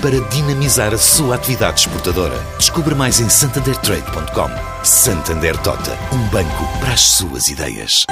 para dinamizar a sua atividade exportadora. Descubra mais em santandertrade.com. Santander Tota, um banco para as suas ideias.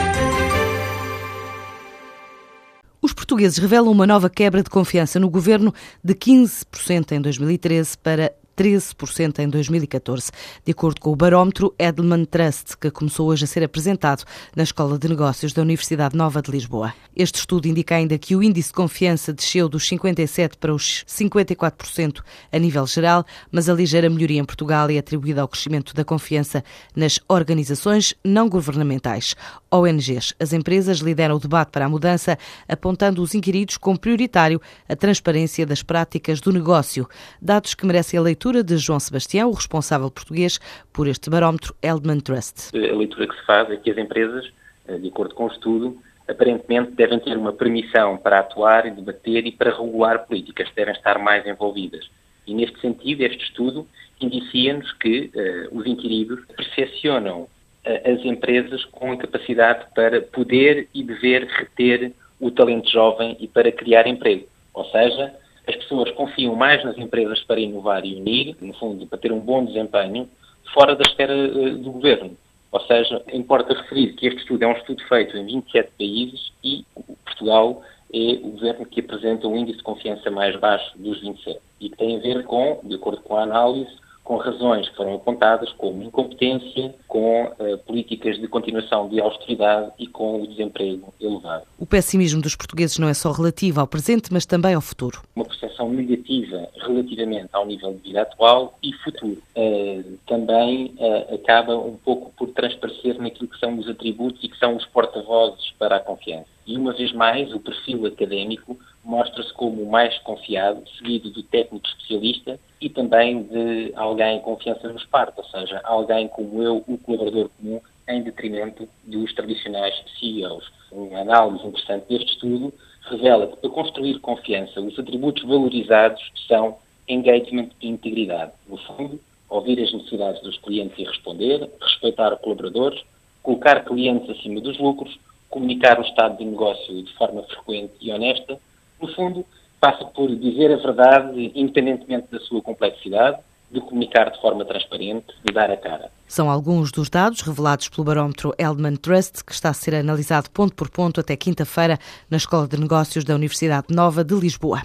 Os portugueses revelam uma nova quebra de confiança no governo de 15% em 2013 para 13% em 2014, de acordo com o barómetro Edelman Trust, que começou hoje a ser apresentado na Escola de Negócios da Universidade Nova de Lisboa. Este estudo indica ainda que o índice de confiança desceu dos 57% para os 54% a nível geral, mas a ligeira melhoria em Portugal é atribuída ao crescimento da confiança nas organizações não governamentais. ONGs. As empresas lideram o debate para a mudança, apontando os inquiridos como prioritário a transparência das práticas do negócio, dados que merecem a leitura leitura de João Sebastião, o responsável português por este barómetro Eldman Trust. A leitura que se faz é que as empresas, eh, de acordo com o estudo, aparentemente devem ter uma permissão para atuar e debater e para regular políticas, devem estar mais envolvidas. E neste sentido, este estudo indicia-nos que uh, os inquiridos percepcionam uh, as empresas com a capacidade para poder e dever reter o talento jovem e para criar emprego. Ou seja, as pessoas confiam mais nas empresas para inovar e unir, no fundo, para ter um bom desempenho, fora da esfera eh, do governo. Ou seja, importa referir que este estudo é um estudo feito em 27 países e Portugal é o governo que apresenta o índice de confiança mais baixo dos 27 e que tem a ver com, de acordo com a análise, com razões que foram apontadas como incompetência, com uh, políticas de continuação de austeridade e com o desemprego elevado. O pessimismo dos portugueses não é só relativo ao presente, mas também ao futuro. Uma percepção negativa relativamente ao nível de vida atual e futuro. Uh, também uh, acaba um pouco por transparecer naquilo que são os atributos e que são os porta-vozes para a confiança. E uma vez mais, o perfil académico mostra-se como o mais confiado, seguido do técnico especialista e também de alguém confiança nos pares, ou seja, alguém como eu, o colaborador comum, em detrimento dos tradicionais CEOs. Uma análise interessante deste estudo revela que para construir confiança, os atributos valorizados são engagement e integridade. No fundo, ouvir as necessidades dos clientes e responder, respeitar colaboradores, colocar clientes acima dos lucros, comunicar o estado de negócio de forma frequente e honesta no fundo, passa por dizer a verdade, independentemente da sua complexidade, de comunicar de forma transparente, de dar a cara. São alguns dos dados revelados pelo barómetro Eldman Trust, que está a ser analisado ponto por ponto até quinta-feira na Escola de Negócios da Universidade Nova de Lisboa.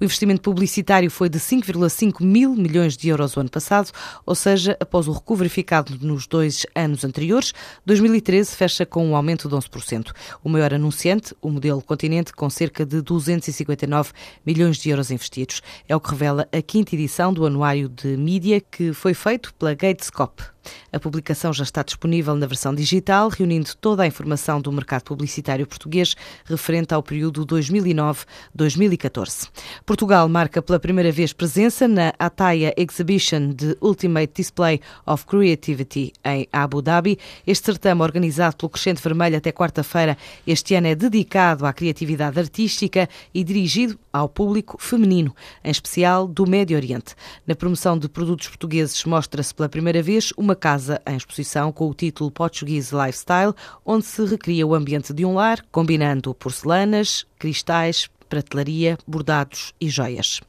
O investimento publicitário foi de 5,5 mil milhões de euros o ano passado, ou seja, após o recuo verificado nos dois anos anteriores, 2013 fecha com um aumento de 11%. O maior anunciante, o modelo Continente, com cerca de 259 milhões de euros investidos. É o que revela a quinta edição do Anuário de Mídia, que foi feito pela Gatescop. A publicação já está disponível na versão digital, reunindo toda a informação do mercado publicitário português referente ao período 2009-2014. Portugal marca pela primeira vez presença na Ataya Exhibition de Ultimate Display of Creativity em Abu Dhabi. Este certame, organizado pelo Crescente Vermelho até quarta-feira, este ano é dedicado à criatividade artística e dirigido ao público feminino, em especial do Médio Oriente. Na promoção de produtos portugueses mostra-se pela primeira vez uma casa em exposição com o título Portuguese Lifestyle, onde se recria o ambiente de um lar, combinando porcelanas, cristais, pratelaria, bordados e joias.